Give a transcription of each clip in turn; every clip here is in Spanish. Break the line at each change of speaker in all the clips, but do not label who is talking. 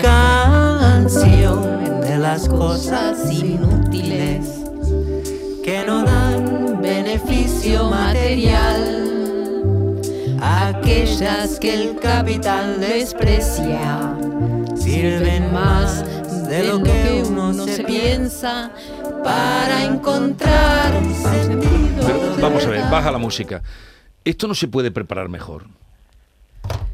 Canción de las cosas inútiles que no dan beneficio material. Aquellas que el capital desprecia sirven más de lo que uno se piensa para encontrar sentido.
Pero vamos a ver, baja la música. Esto no se puede preparar mejor.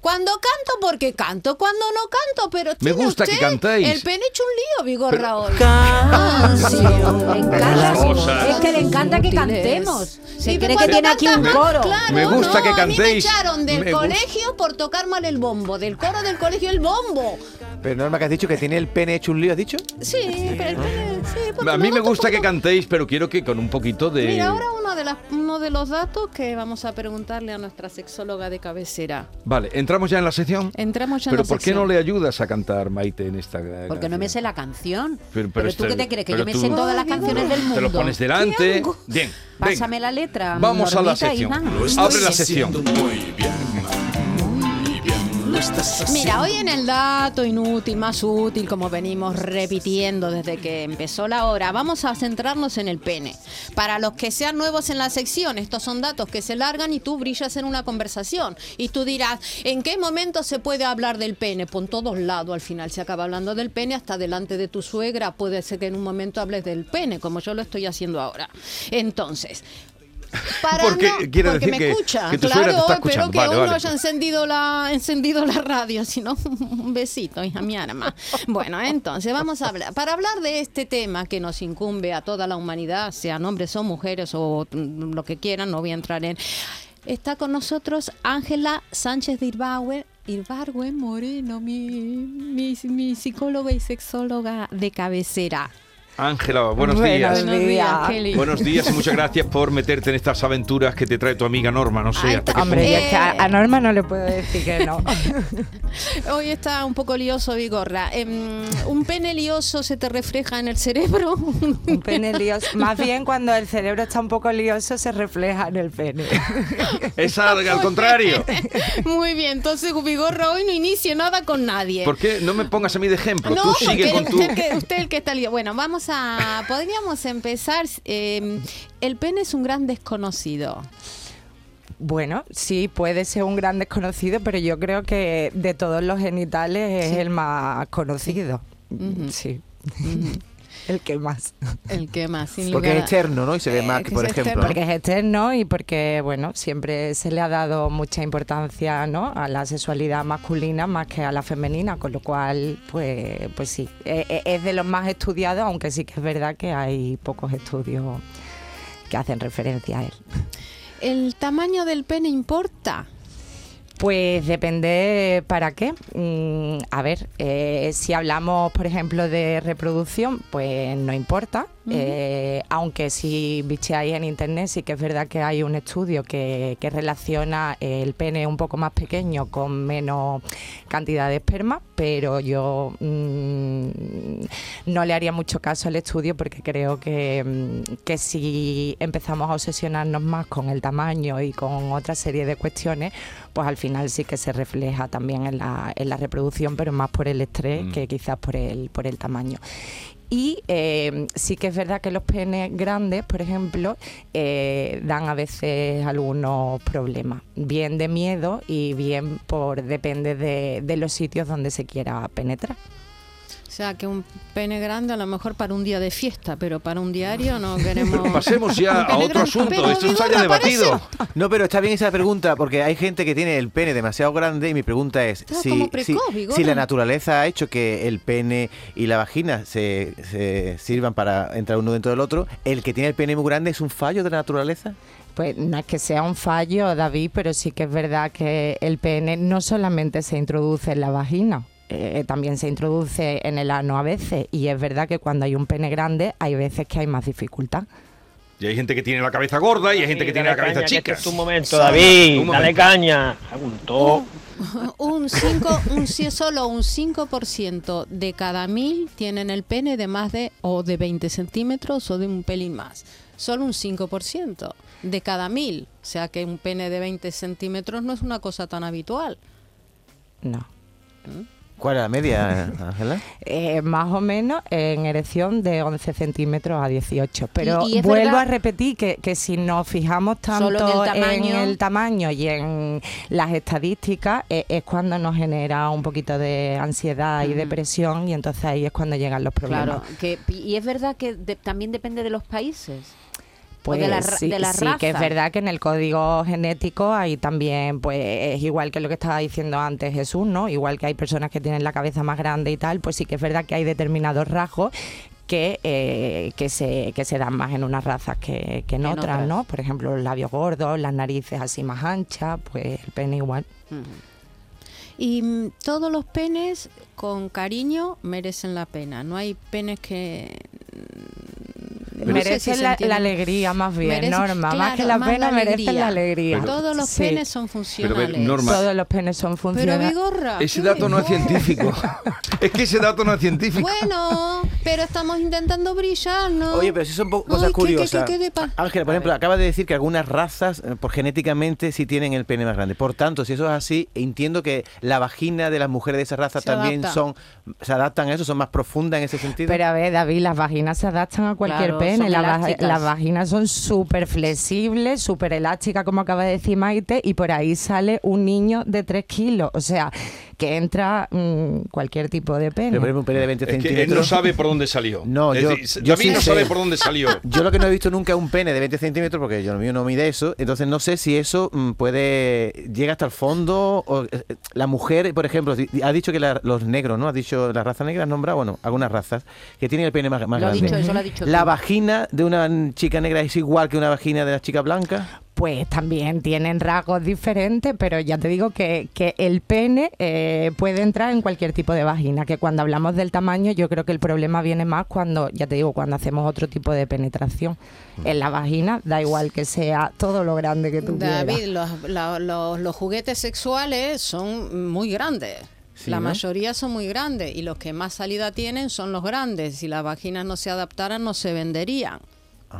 Cuando canto, porque canto. Cuando no canto, pero
Me
tiene
gusta que
usted
cantéis.
El pene hecho un lío, Vigorra, hoy.
Canción
Le
de
encanta. Es que le encanta que cantemos. Se
Sí,
cree
cuando
que tiene aquí un coro.
Claro,
Me gusta
no,
que
A mí me
cantéis.
echaron del
Me gusta.
colegio por tocar mal el bombo. Del coro del colegio, el bombo.
Pero Norma, que has dicho que tiene el pene hecho un lío, ¿has dicho?
Sí, pero el pene, sí, porque
A mí me gusta que cantéis, pero quiero que con un poquito de...
Mira, ahora uno de, las, uno de los datos que vamos a preguntarle a nuestra sexóloga de cabecera.
Vale, entramos ya en la sección.
Entramos ya en
Pero ¿por qué
sección.
no le ayudas a cantar, Maite, en esta
Porque no me sé la canción.
Pero-
Pero,
pero
tú
este-
qué te crees, que
pero
yo me
tú-
sé todas las canciones del mundo.
Te lo pones delante. Bien, venga.
Pásame la letra.
Vamos a la
Normita,
sección. Abre la
Mira, hoy en el dato inútil, más útil, como venimos repitiendo desde que empezó la hora, vamos a centrarnos en el pene. Para los que sean nuevos en la sección, estos son datos que se largan y tú brillas en una conversación. Y tú dirás, ¿en qué momento se puede hablar del pene? Por todos lados al final se acaba hablando del pene, hasta delante de tu suegra puede ser que en un momento hables del pene, como yo lo estoy haciendo ahora. Entonces... Para
Porque
no-
quiere
porque
decir
me
que-
escucha,
que tu
claro,
te está
espero que
Vale,
uno
vale.
haya encendido la, encendido la radio, si no, un besito, hija mi arma. Bueno, entonces vamos a hablar. Para hablar de este tema que nos incumbe a toda la humanidad, sean hombres o mujeres o mm, lo que quieran, no voy a entrar en. Está con nosotros Ángela Sánchez de Irbauer. Irbargüen Moreno, mi, mi, mi psicóloga y sexóloga de cabecera.
Ángela, buenos
Buenos
días.
Buenos días, Kelly.
Buenos días y muchas gracias por meterte en estas aventuras que te trae tu amiga Norma. No sé
Ay,
hasta qué
hombre,
que a, a Norma no le puedo decir que no.
Hoy está un poco lioso, Vigorra. Em, ¿Un pene lioso se te refleja en el cerebro?
Un pene lioso. Más bien cuando el cerebro está un poco lioso se refleja en el pene.
Es al, al contrario.
Muy bien, entonces Vigorra hoy no inicie nada con nadie.
¿Por qué no me pongas a mí de ejemplo?
No,
Tú sigue
porque
con tu...
usted, que, usted el que está lío. Bueno, vamos a. Podríamos empezar. eh, el pene es un gran desconocido.
Bueno, sí, puede ser un gran desconocido, pero yo creo que de todos los genitales es
Sí.
el más conocido. Sí. El que más.
El que más, sin
Porque
lugar
es externo, ¿no? Y se ve
Eh,
más,
que
por ejemplo.
externo.
¿no?
Porque es externo y porque, bueno, siempre se le ha dado mucha importancia ¿no? a la sexualidad masculina más que a la femenina, con lo cual, pues, pues sí, eh, eh, es de los más estudiados, aunque sí que es verdad que hay pocos estudios que hacen referencia a él.
¿El tamaño del pene importa?
Pues depende para qué. Mm, a ver, eh, si hablamos, por ejemplo, de reproducción, pues no importa. Eh, aunque si bicheáis en internet, sí que es verdad que hay un estudio que, que relaciona el pene un poco más pequeño con menos cantidad de esperma, pero yo mm, no le haría mucho caso al estudio porque creo que, mm, que si empezamos a obsesionarnos más con el tamaño y con otra serie de cuestiones, pues al final sí que se refleja también en la, en la reproducción, pero más por el estrés
Mm.
que quizás por el, por el tamaño. Y eh, sí que es verdad que los penes grandes, por ejemplo, eh, dan a veces algunos problemas, bien de miedo y bien por depende de, de los sitios donde se quiera penetrar.
O sea, que un pene grande a lo mejor para un día de fiesta, pero para un diario no queremos.
Pasemos ya a otro
grande.
asunto.
Pero,
Esto está ya debatido.
No, pero está bien esa pregunta porque hay gente que tiene el pene demasiado grande y mi pregunta es si, si, si la naturaleza ha hecho que el pene y la vagina se, se sirvan para entrar uno dentro del otro, ¿el que tiene el pene muy grande es un fallo de la naturaleza?
Pues no es que sea un fallo, David, pero sí que es verdad que el pene no solamente se introduce en la vagina, eh, también se introduce en el ano a veces. Y es verdad que cuando hay un pene grande hay veces que hay más dificultad.
Y hay gente que tiene la cabeza gorda y hay gente que tiene la
Dale
cabeza
caña, que
chica.
este es tu momento, David.
Un
Dale
momento.
caña. Preguntó.
Un 5, un, si solo un 5% de cada mil tienen el pene de más de o de 20 centímetros o de un pelín más. Solo un 5% de cada mil. O sea que un pene de 20 centímetros no es una cosa tan habitual.
No.
¿Cuál es la media, Ángela?
Eh, más o menos en erección de 11 centímetros a 18. Pero
Y- y es
vuelvo
verdad-
a repetir que, que si nos fijamos
Solo en el
tanto en
tamaño.
el tamaño y en las estadísticas, eh, es cuando nos genera un poquito de ansiedad y depresión y entonces ahí es cuando llegan los problemas.
Claro, que, y es verdad que de- también depende de los países.
Pues
de la
sí,
de la
sí, que es verdad que en el código genético hay también, pues es igual que lo que estaba diciendo antes Jesús, ¿no? Igual que hay personas que tienen la cabeza más grande y tal, pues sí que es verdad que hay determinados rasgos que, eh, que, se, que se dan más en unas razas que, que en,
En
otras,
otras.
¿no? Por ejemplo, los labios gordos, las narices así más anchas, pues el pene igual.
Y mm, todos los penes con cariño merecen la pena. No hay penes que... si se
la, la alegría más bien,
Merecen-
Norma. más
claro,
que la
más
pena
la
merecen la
alegría.
alegría.
Todos los
Sí.
penes son
Pero
funcionales.
ver, Norma,
Todos los penes son
Pero
funcionales.
Vigorra.
ese dato no es científico. es que ese dato no es científico.
Bueno, pero estamos intentando brillar, ¿no?
Oye, pero si son
Ay,
cosas
¿qué- qué-
curiosas.
qué-
Ángela, por ejemplo, acaba de decir que algunas razas, eh, por genéticamente, sí tienen el pene más grande. Por tanto, si eso es así, entiendo que la vagina de las mujeres de esa raza
Se
también
adapta.
son, se adaptan a eso, son más profundas en ese sentido.
Pero a ver, David, las vaginas se adaptan a cualquier
Claro,
pene. La las vaginas son súper flexibles, súper elásticas, como acaba de decir Maite, y por ahí sale un niño de 3 kilos. O sea, que entra mm, cualquier tipo de pene.
Pero, por ejemplo, un pene de 20
Es que él no sabe por dónde salió.
No,
Es
yo-
decir,
yo
David
sí
no
sé.
sabe por dónde salió.
Yo lo que no he visto nunca es un pene de 20 centímetros, porque yo lo mío no mide eso, entonces no sé si eso mm, puede llega hasta el fondo. O, eh, eh, la mujer, por ejemplo, ha dicho que la- los negros, ¿no? Ha dicho la raza negra, has nombrado, bueno, algunas razas, que tienen el pene más, más
Lo ha
grande.
dicho, eso lo ha dicho
¿La
tú.
vagina de una chica negra es igual que una vagina de la chica blanca?
Pues también tienen rasgos diferentes, pero ya te digo que, que el pene eh, puede entrar en cualquier tipo de vagina, que cuando hablamos del tamaño yo creo que el problema viene más cuando, ya te digo, cuando hacemos otro tipo de penetración. En la vagina da igual que sea todo lo grande que tú
David,
quieras.
los, la- los- los juguetes sexuales son muy grandes.
Sí,
la
¿no?
mayoría son muy grandes y los que más salida tienen son los grandes. Si las vaginas no se adaptaran, no se venderían.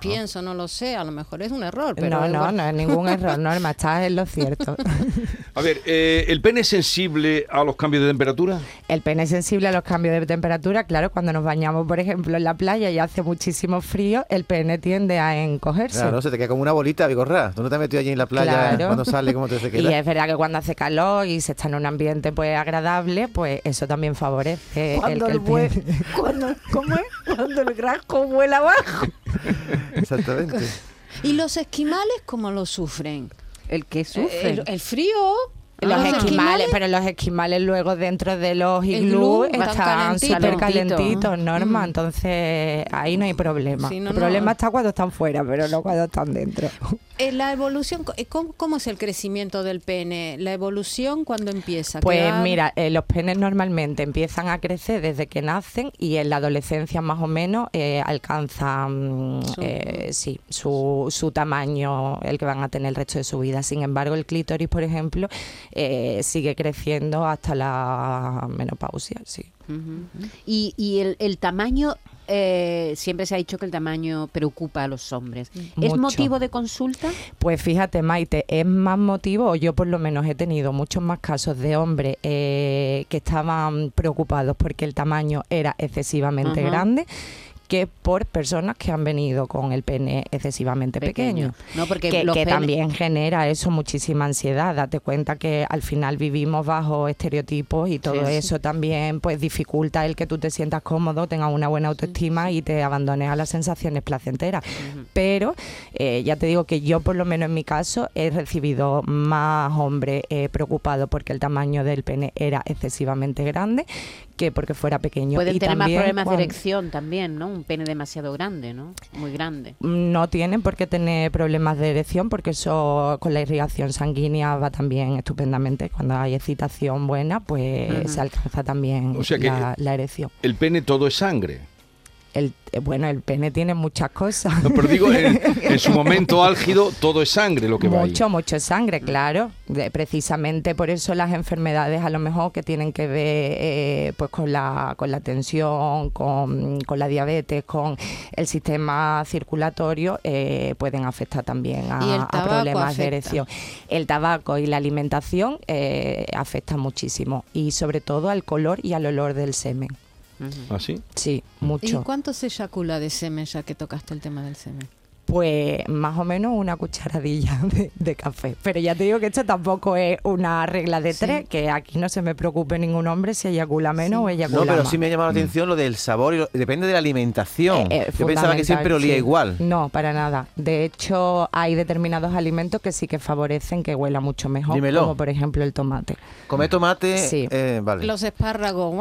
Pienso, no lo sé, a lo mejor es un error. Pero
no, no, no es ningún error, Norma, estás en lo cierto.
A ver, eh, ¿el pene es sensible a los cambios de temperatura?
El pene es sensible a los cambios de temperatura, claro, cuando nos bañamos, por ejemplo, en la playa y hace muchísimo frío, el pene tiende a encogerse.
Claro, se te queda como una bolita, Vigorra. ¿Tú no te has metido allí en la playa
Claro.
cuando sale? ¿Cómo te se
Y
queda?
es verdad que cuando hace calor y se está en un ambiente pues agradable, pues eso también favorece el que el pene-
cuando, ¿Cómo es? Cuando el grasco vuela abajo.
Exactamente.
¿Y los esquimales cómo lo sufren?
El que sufre.
El, el frío.
Los
Ah.
esquimales, pero los esquimales luego dentro de los iglú
glú están
súper
Calentito.
calentitos, Norma,
Mm.
entonces ahí no hay problema.
Sí, no,
el
no.
problema está cuando están fuera, pero no cuando están dentro.
Eh, la evolución, eh, ¿cómo, cómo es el crecimiento del pene? La evolución cuando empieza.
Pues mira, eh, los penes normalmente empiezan a crecer desde que nacen y en la adolescencia más o menos eh, alcanzan
Su-
eh, sí, su, su tamaño, el que van a tener el resto de su vida. Sin embargo, el clítoris, por ejemplo, eh, sigue creciendo hasta la menopausia, sí.
Y, y el, el tamaño, eh, siempre se ha dicho que el tamaño preocupa a los hombres. ¿Es
Mucho.
motivo de consulta?
Pues fíjate, Maite, es más motivo, o yo por lo menos he tenido muchos más casos de hombres eh, que estaban preocupados porque el tamaño era excesivamente grande que por personas que han venido con el pene excesivamente pequeño.
No, porque
que, también genera eso muchísima ansiedad. Date cuenta que al final vivimos bajo estereotipos y todo
Sí, sí.
eso también pues dificulta el que tú te sientas cómodo, tengas una buena autoestima y te abandones a las sensaciones placenteras. Pero eh, ya te digo que yo por lo menos en mi caso he recibido más hombres eh, preocupados porque el tamaño del pene era excesivamente grande que porque fuera pequeño.
Pueden
Y
tener más problemas
cuando-
de erección también, ¿no? Un pene demasiado grande, ¿no? Muy grande.
no tienen por qué tener problemas de erección porque eso con la irrigación sanguínea va también estupendamente. Cuando hay excitación buena, pues se alcanza también
O sea que-
la, la erección.
El pene todo es sangre.
El, eh, bueno, el pene tiene muchas cosas.
No, pero digo, en, en su momento álgido, todo es sangre lo que va ahí.
Mucho, mucho sangre, claro. De- precisamente por eso las enfermedades a lo mejor que tienen que ver eh, pues con la, con la tensión, con, con la diabetes, con el sistema circulatorio, eh, pueden afectar también a, problemas
afecta.
de erección. El tabaco y la alimentación eh, afectan muchísimo y sobre todo al color y al olor del semen.
¿Así?
Sí,
¿Y
mucho.
cuánto se eyacula de semen ya que tocaste el tema del semen?
Pues más o menos una cucharadilla de, de café. Pero ya te digo que esto tampoco es una regla de
Sí.
tres, que aquí no se me preocupe ningún hombre si eyacula menos
Sí.
o eyacula
No, pero
más.
sí me ha llamado la atención lo del sabor y lo- depende de la alimentación.
Eh, eh,
Yo pensaba que siempre olía
sí.
igual.
No, para nada. De hecho, hay determinados alimentos que sí que favorecen que huela mucho mejor,
Dímelo.
como por ejemplo el tomate.
Comer tomate,
Sí.
eh, vale.
Los espárragos.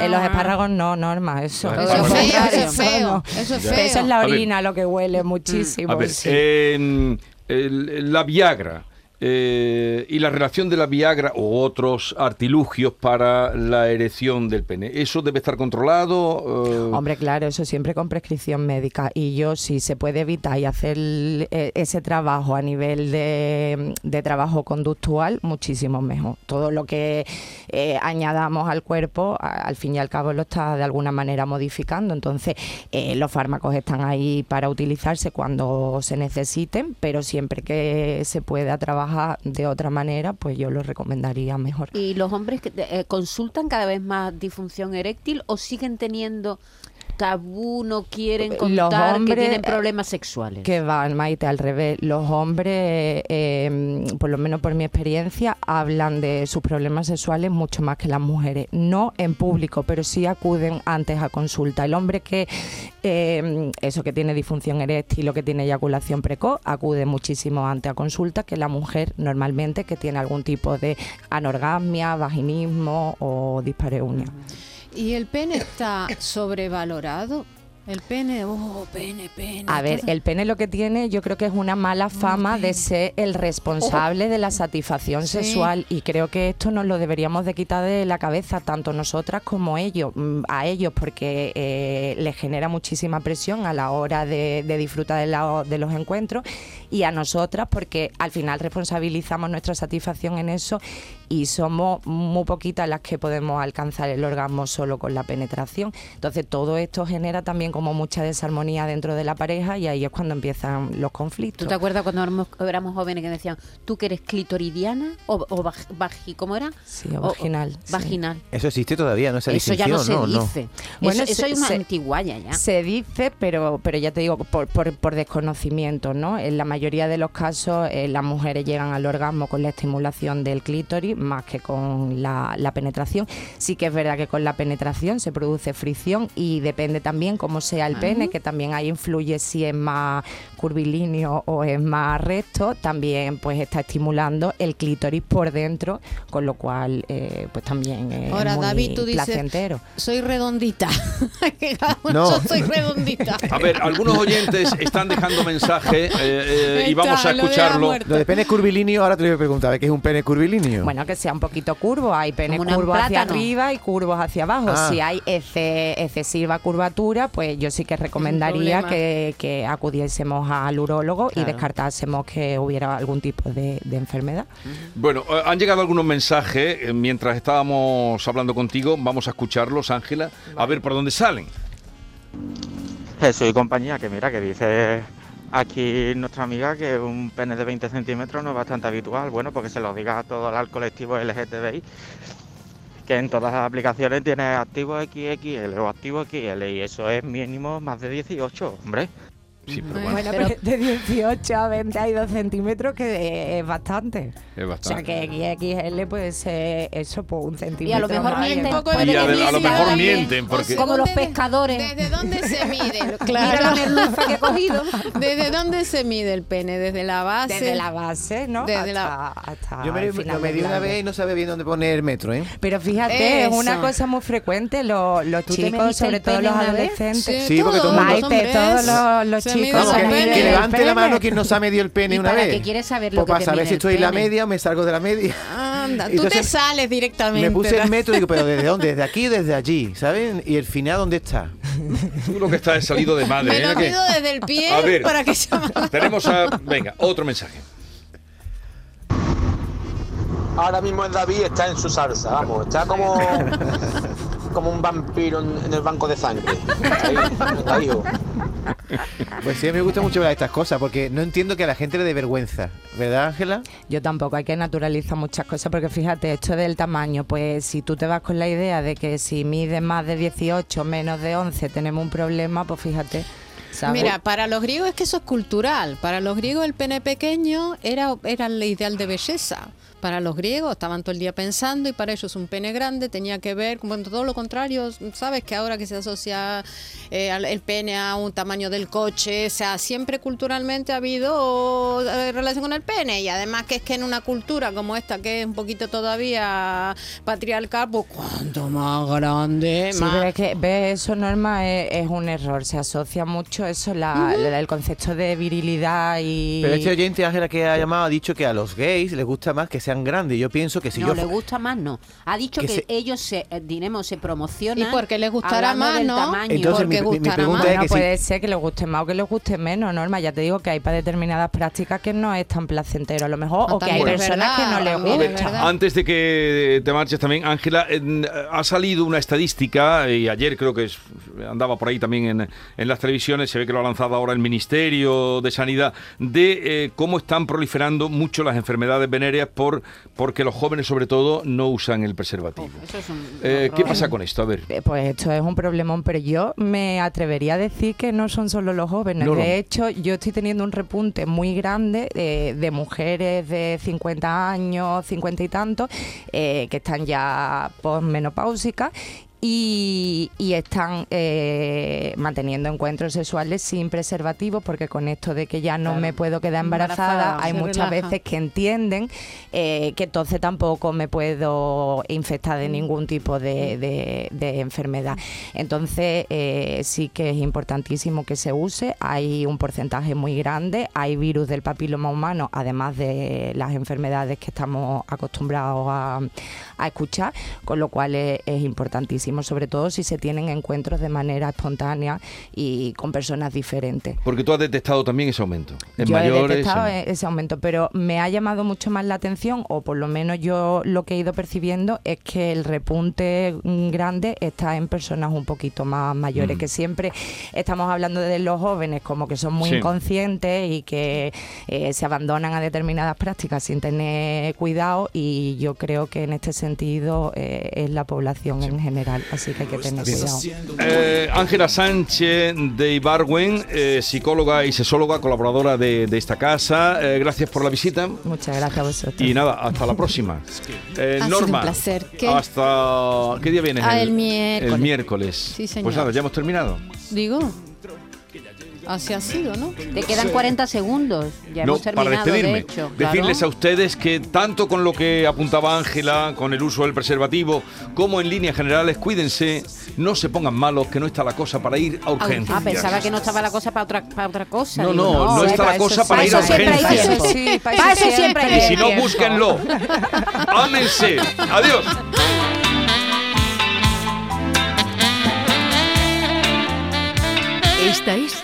En los espárragos no, Norma, eso.
Eso es feo, eso es feo. Eso es
Ya.
feo.
Eso es la orina lo que huele muchísimo.
A ver,
sí.
eh, el- la Viagra eh, y la relación de la Viagra o otros artilugios para la erección del pene, ¿eso debe estar controlado? eh,
Hombre, claro, eso siempre con prescripción médica. Y yo, si se puede evitar y hacer eh, ese trabajo a nivel de, de trabajo conductual, muchísimo mejor. Todo lo que añadamos al cuerpo, al fin y al cabo, lo está de alguna manera modificando. Entonces, los fármacos están ahí para utilizarse cuando se necesiten, pero siempre que se pueda trabajar de otra manera, pues yo lo recomendaría mejor.
¿Y los hombres que eh, consultan cada vez más disfunción eréctil o siguen teniendo tabú, no quieren contar que tienen
eh,
problemas sexuales?
Que van, Maite, al revés. Los hombres, eh, por lo menos por mi experiencia, hablan de sus problemas sexuales mucho más que las mujeres. No en público, pero sí acuden antes a consulta. El hombre que, eh, eso que tiene disfunción eréctil o que tiene eyaculación precoz, acude muchísimo antes a consulta que la mujer normalmente que tiene algún tipo de anorgasmia, vaginismo o dispareunia.
¿Y el pene está sobrevalorado? El pene, oh, pene, pene.
A ver, el pene lo que tiene, yo creo que es una mala fama de ser el responsable de la satisfacción
Sí.
sexual y creo que esto nos lo deberíamos de quitar de la cabeza, tanto nosotras como ellos, mm, a ellos, porque eh, les genera muchísima presión a la hora de, de disfrutar de, la- de los encuentros y a nosotras porque al final responsabilizamos nuestra satisfacción en eso y somos muy poquitas las que podemos alcanzar el orgasmo solo con la penetración. Entonces todo esto genera también como mucha desarmonía dentro de la pareja y ahí es cuando empiezan los
¿Tú
conflictos.
te acuerdas cuando éramos, éramos jóvenes que decían, tú que eres clitoridiana o, o ¿cómo era?
Sí, o vaginal, sí.
Vaginal.
Eso existe todavía, ¿no? Esa
Eso ya no se dice.
Bueno,
eso, es una
se-
antiguaya ya.
Se dice, pero, pero ya te digo, por, por, por desconocimiento, ¿no? En la mayoría de los casos, eh, las mujeres llegan al orgasmo con la estimulación del clítoris más que con la, la penetración. Sí que es verdad que con la penetración se produce fricción y depende también cómo sea el pene, que también ahí influye si es más curvilíneo o es más recto, también pues está estimulando el clítoris por dentro, con lo cual eh, pues también es
Ahora,
muy
David, tú dices,
placentero.
soy redondita.
No.
Yo soy redondita.
A ver, algunos oyentes están dejando mensaje eh, eh, y vamos a
lo
escucharlo.
Lo de pene curvilíneo, ahora te voy a preguntar, ¿qué es un pene curvilíneo?
Bueno, que sea un poquito curvo. Hay pene curvos hacia arriba y curvos hacia abajo.
Ah.
Si hay exce- excesiva curvatura, pues yo sí que recomendaría que, que acudiésemos al urólogo y descartásemos que hubiera algún tipo de, de enfermedad.
Bueno, eh, han llegado algunos mensajes eh, mientras estábamos hablando contigo. Vamos a escucharlos, Ángela, a ver por dónde salen.
Jesús y compañía, que mira, que dice aquí nuestra amiga que un pene de 20 centímetros no es bastante habitual. Bueno, porque se lo diga a todo el colectivo LGTBI, que en todas las aplicaciones tiene activo XXL o activo XL y eso es mínimo más de 18, hombre.
Sí, pero
Bueno,
pero de 18 a 20 hay 2 centímetros que es bastante.
es
O
bastante.
sea que XXL puede ser eso por un centímetro.
lo mejor mienten.
Y a, a lo mejor
también.
mienten porque...
Como los
¿Dónde-
pescadores.
¿Desde dónde se mide?
Mira la
Claro.
merluza que he cogido.
¿Desde dónde se mide el pene? ¿Desde la base?
Desde la base, ¿no?
Desde
hasta,
la-
hasta
Yo me, lo medí una vez y no sabía bien dónde poner el metro, ¿eh?
Pero fíjate, es una cosa muy frecuente, los, los
¿Tú te
chicos, sobre todo los adolescentes.
Sí, porque todo el mundo-
los
todos los, los chicos
Vamos, que,
se
pene.
que levante la mano quien no se ha medido el pene
¿Y
una
para
vez.
qué quieres saber lo
Pues
que
para saber si estoy en la media o me salgo de la media.
Anda, tú te sales directamente.
Me puse el metro y digo, pero ¿desde dónde? ¿Desde aquí o desde allí? ¿Saben? ¿Y el final dónde está?
Tú lo que estás es salido de madre.
Me
¿eh?
lo
Que-
pido desde el pie
A ver.
para que más-
Tenemos a. Venga, otro mensaje.
Ahora mismo el David está en su salsa, vamos, está como como un vampiro en, en el banco de sangre. Ahí, ahí.
Pues sí, a mí me gusta mucho ver estas cosas porque no entiendo que a la gente le dé vergüenza. ¿Verdad, Ángela?
Yo tampoco, hay que naturalizar muchas cosas porque fíjate, esto del tamaño, pues si tú te vas con la idea de que si mides más de 18, menos de 11, tenemos un problema, pues fíjate. ¿sabes?
Mira, para los griegos es que eso es cultural. Para los griegos el pene pequeño era, era el ideal de belleza. Para los griegos estaban todo el día pensando y para ellos un pene grande tenía que ver con todo lo contrario. Sabes que ahora que se asocia eh, al- el pene a un tamaño del coche, o sea, siempre culturalmente ha habido eh, relación con el pene y además que es que en una cultura como esta que es un poquito todavía patriarcal, pues cuanto más grande,
Sí,
más...
pero es que ves eso, Norma, es, es un error. Se asocia mucho eso, la- la- el concepto de virilidad y.
Pero este oyente, Ángela, que ha llamado, ha dicho que a los gays les gusta más que sean grandes. Yo pienso que si
no,
yo...
le gusta más, no. Ha dicho
Que
que,
se-
ellos se, eh, diremos, se promocionan.
Y porque les gustará más,
del
¿no?
tamaño.
Entonces,
porque
mi- pregunta
más.
es
Bueno,
que si-
puede ser que les guste más o que les guste menos, Norma. Ya te digo que hay para determinadas prácticas que no es tan placentero a lo mejor,
No,
o que hay
también es
personas
verdad,
que no les gusta.
Antes de que te marches también, Ángela, ha salido una estadística, y ayer creo que es- andaba por ahí también en, en las televisiones, se ve que lo ha lanzado ahora el Ministerio de Sanidad, de eh, cómo están proliferando mucho las enfermedades venéreas por porque los jóvenes sobre todo no usan el preservativo.
Eso es un
Eh, ¿Qué pasa con esto? A ver.
Eh, Pues esto es un problemón, pero yo me atrevería a decir que no son solo los jóvenes.
No, no.
De hecho, yo estoy teniendo un repunte muy grande de mujeres de 50 años, 50 y tantos, eh, que están ya posmenopáusicas y, y están eh, manteniendo encuentros sexuales sin preservativos porque con esto de que ya no
Claro.
me puedo quedar embarazada,
Embarazada,
hay muchas
relaja.
veces que entienden eh, que entonces tampoco me puedo infectar de ningún tipo de, de- de enfermedad. Entonces eh, sí que es importantísimo que se use, hay un porcentaje muy grande, hay virus del papiloma humano, además de las enfermedades que estamos acostumbrados a, a escuchar, con lo cual es, es importantísimo, sobre todo si se tienen encuentros de manera espontánea y con personas diferentes.
Porque tú has detectado también ese aumento. En
Yo he
mayores.
detectado
en-
e- ese aumento, pero me ha llamado mucho más la atención, o por lo menos yo lo que he ido percibiendo es que el repunte mm, grande está en personas un poquito más mayores,
Mm.
que siempre estamos hablando de los jóvenes como que son muy
Sí.
inconscientes y que eh, se abandonan a determinadas prácticas sin tener cuidado y yo creo que en este sentido eh, es la población en general, así que hay que tener cuidado.
Eh, Ángela Sánchez de Ibarwen, eh, psicóloga y sesóloga, colaboradora de, de esta casa. Eh, gracias por la visita.
Muchas gracias a vosotros.
Y nada, hasta la próxima. Eh,
Ha sido
Norma,
un placer. ¿Qué?
hasta ¿qué día vienes?
Ah, el miércoles.
El miércoles.
Sí, señor.
Pues nada, ya hemos terminado.
Digo, así ha sido, ¿no?
Te quedan 40 segundos. Ya
no,
hemos terminado,
para despedirme,
de hecho.
decirles
Claro.
a ustedes que tanto con lo que apuntaba Ángela, con el uso del preservativo, como en líneas generales, cuídense, no se pongan malos, que no está la cosa para ir a urgencias.
Ah, pensaba que no estaba la cosa para otra, para otra cosa.
No, no, no
sí,
está la cosa para ir a urgencias.
Sí, para eso
siempre hay
Y si no, búsquenlo. Ámense. Adiós.
Esta es